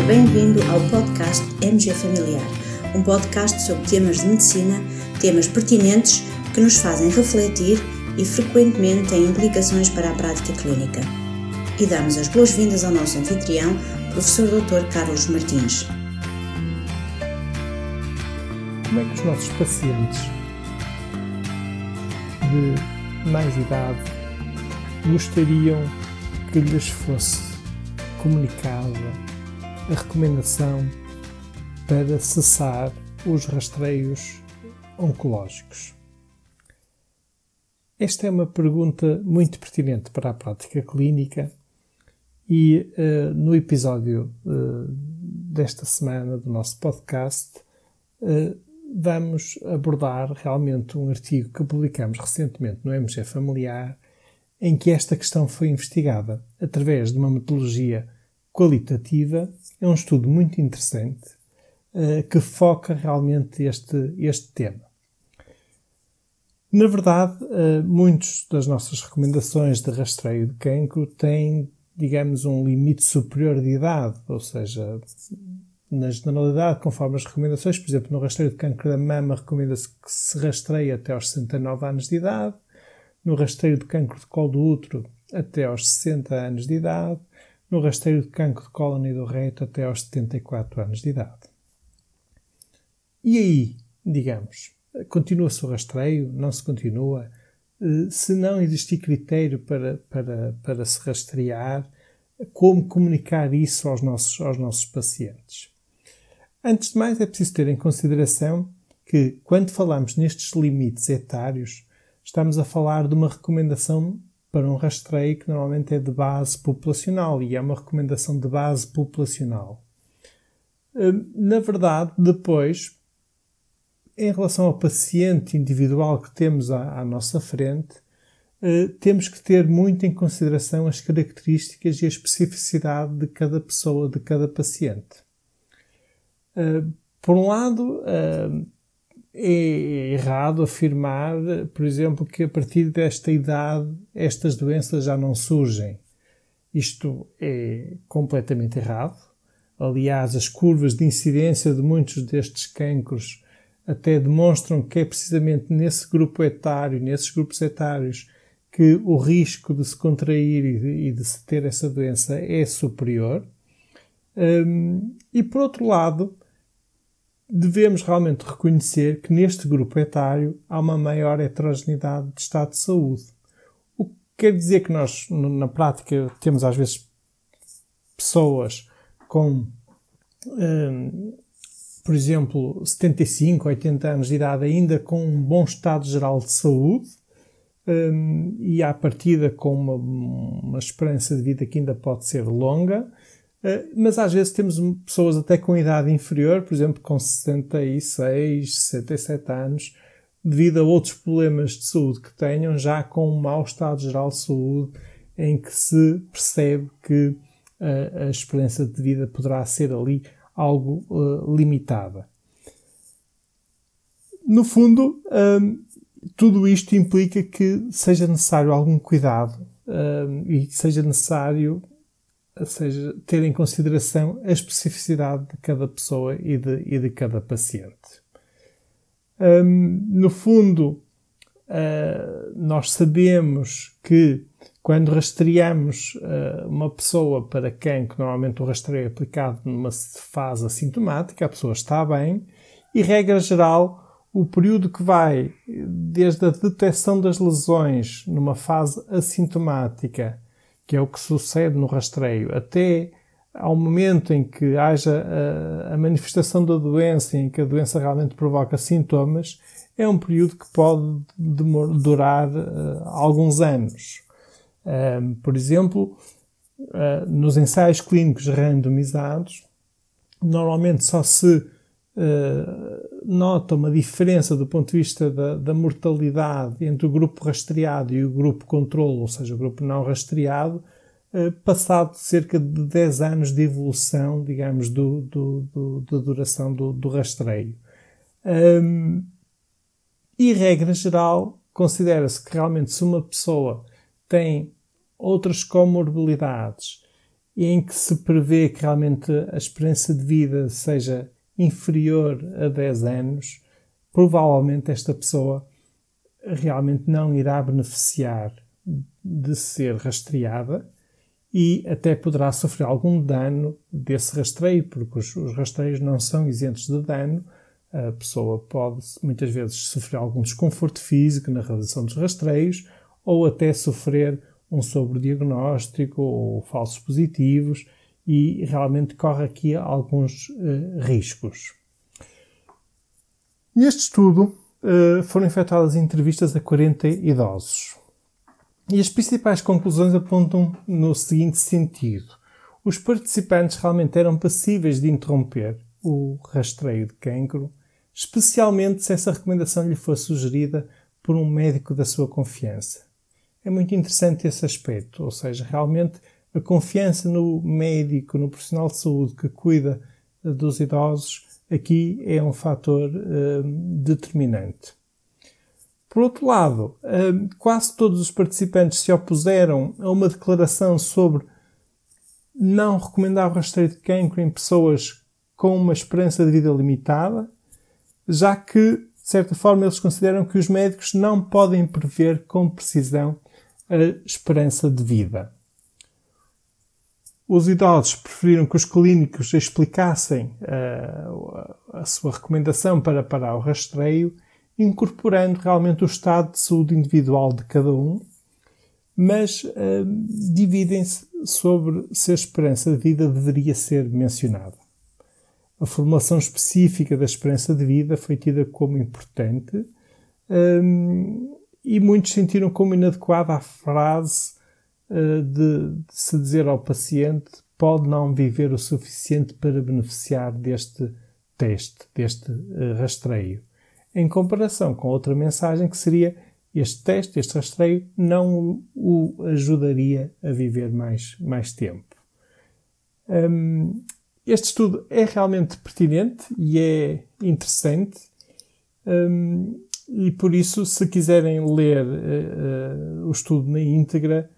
ao podcast MG Familiar, um podcast sobre temas de medicina, temas pertinentes que nos fazem refletir e frequentemente têm implicações para a prática clínica. E damos as boas-vindas ao nosso anfitrião, professor Dr. Carlos Martins. Como é que os nossos pacientes de mais idade gostariam que lhes fosse comunicada a recomendação para cessar os rastreios oncológicos? Esta é uma pergunta muito pertinente para a prática clínica e uh, no episódio uh, desta semana do nosso podcast uh, vamos abordar realmente um artigo que publicamos recentemente no MG Familiar em que esta questão foi investigada através de uma metodologia qualitativa. É um estudo muito interessante uh, que foca realmente este, este tema. Na verdade, uh, muitas das nossas recomendações de rastreio de cancro têm, digamos, um limite superior de idade, ou seja, na generalidade, conforme as recomendações, por exemplo, no rastreio de cancro da mama recomenda-se que se rastreie até aos 69 anos de idade, no rastreio de cancro de colo do útero até aos 60 anos de idade, no rastreio de cancro de cólon e do reto até aos 74 anos de idade. E aí, digamos, continua-se o rastreio? Não se continua? Eh, se não existir critério para, para, para se rastrear, como comunicar isso aos nossos, aos nossos pacientes? Antes de mais, é preciso ter em consideração que, quando falamos nestes limites etários, estamos a falar de uma recomendação para um rastreio que normalmente é de base populacional e é uma recomendação de base populacional. Hum, na verdade, depois, em relação ao paciente individual que temos à, à nossa frente, hum, temos que ter muito em consideração as características e a especificidade de cada pessoa, de cada paciente. Hum, por um lado, é errado afirmar, por exemplo, que a partir desta idade estas doenças já não surgem. Isto é completamente errado. Aliás, as curvas de incidência de muitos destes cancros até demonstram que é precisamente nesse grupo etário, nesses grupos etários, que o risco de se contrair e de, se ter essa doença é superior. Um, e por outro lado, devemos realmente reconhecer que neste grupo etário há uma maior heterogeneidade de estado de saúde. O que quer dizer que nós, na prática, temos às vezes pessoas com, hum, por exemplo, 75, 80 anos de idade, ainda com um bom estado geral de saúde, hum, e à partida com uma, uma esperança de vida que ainda pode ser longa, mas às vezes temos pessoas até com idade inferior, por exemplo, com 66, 67 anos, devido a outros problemas de saúde que tenham, já com um mau estado geral de saúde, em que se percebe que eh, a esperança de vida poderá ser ali algo uh, limitada. No fundo, um, tudo isto implica que seja necessário algum cuidado um, e seja necessário ou seja, ter em consideração a especificidade de cada pessoa e de, e de cada paciente. Um, no fundo, uh, nós sabemos que quando rastreamos uh, uma pessoa para quem que normalmente o rastreio é aplicado numa fase assintomática, a pessoa está bem, e regra geral, o período que vai desde a detecção das lesões numa fase assintomática que é o que sucede no rastreio, até ao momento em que haja a, a manifestação da doença, em que a doença realmente provoca sintomas, é um período que pode durar uh, alguns anos. Uh, por exemplo, uh, nos ensaios clínicos randomizados, normalmente só se nota uma diferença do ponto de vista da, da, mortalidade entre o grupo rastreado e o grupo controle, ou seja, o grupo não rastreado, eh, passado cerca de 10 anos de evolução, digamos, do, do, do da duração do, do rastreio. Um, e, regra geral, considera-se que realmente se uma pessoa tem outras comorbilidades e em que se prevê que realmente a esperança de vida seja inferior a 10 anos, provavelmente esta pessoa realmente não irá beneficiar de ser rastreada e até poderá sofrer algum dano desse rastreio, porque os, os rastreios não são isentos de dano. A pessoa pode muitas vezes sofrer algum desconforto físico na realização dos rastreios ou até sofrer um sobrediagnóstico ou falsos positivos e realmente corre aqui alguns uh, riscos. Neste estudo uh, foram efetuadas entrevistas a 40 idosos. E as principais conclusões apontam no seguinte sentido: os participantes realmente eram passíveis de interromper o rastreio de cancro, especialmente se essa recomendação lhe fosse sugerida por um médico da sua confiança. É muito interessante esse aspecto, ou seja, realmente a confiança no médico, no profissional de saúde que cuida dos idosos, aqui é um fator uh, determinante. Por outro lado, quase todos os participantes se opuseram a uma declaração sobre não recomendar o rastreio de cancro em pessoas com uma esperança de vida limitada, já que, de certa forma, eles consideram que os médicos não podem prever com precisão a esperança de vida. Os idosos preferiram que os clínicos explicassem uh, a sua recomendação para parar o rastreio incorporando realmente o estado de saúde individual de cada um, mas uh, dividem-se sobre se a esperança de vida deveria ser mencionada. A formulação específica da esperança de vida foi tida como importante um, e muitos sentiram como inadequada a frase de, de se dizer ao paciente pode não viver o suficiente para beneficiar deste teste, deste uh, rastreio em comparação com outra mensagem que seria este teste, este rastreio, não o ajudaria a viver mais, mais tempo. Um, este estudo é realmente pertinente e é interessante, um, e por isso, se quiserem ler uh, uh, o estudo na íntegra,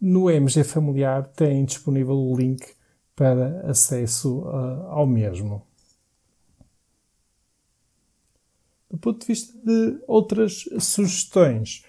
no MG Familiar tem disponível o link para acesso ao mesmo. Do ponto de vista de outras sugestões,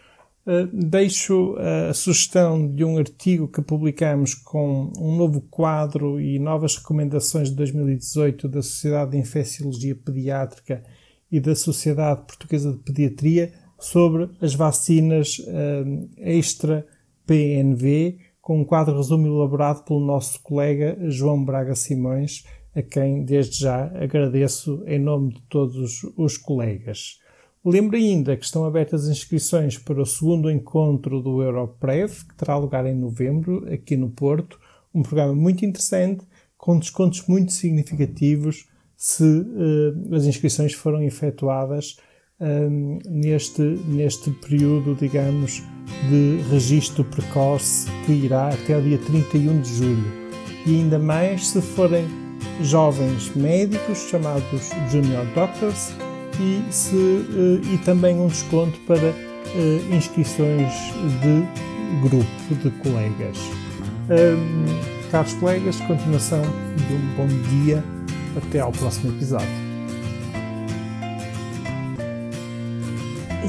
uh, deixo a sugestão de um artigo que publicamos com um novo quadro e novas recomendações de 2018 da Sociedade de Infecciologia Pediátrica e da Sociedade Portuguesa de Pediatria sobre as vacinas uh, extra PNV, com um quadro resumo elaborado pelo nosso colega João Braga Simões, a quem desde já agradeço em nome de todos os colegas. Lembro ainda que estão abertas inscrições para o segundo encontro do Europrev, que terá lugar em novembro, aqui no Porto. Um programa muito interessante, com descontos muito significativos se uh, as inscrições foram efetuadas um, neste, neste período, digamos, de registro precoce que irá até o dia 31 de julho. E ainda mais se forem jovens médicos chamados Junior Doctors e, se, eh, e também um desconto para eh, inscrições de grupo de colegas. Um, caros colegas, continuação de um bom dia. Até ao próximo episódio.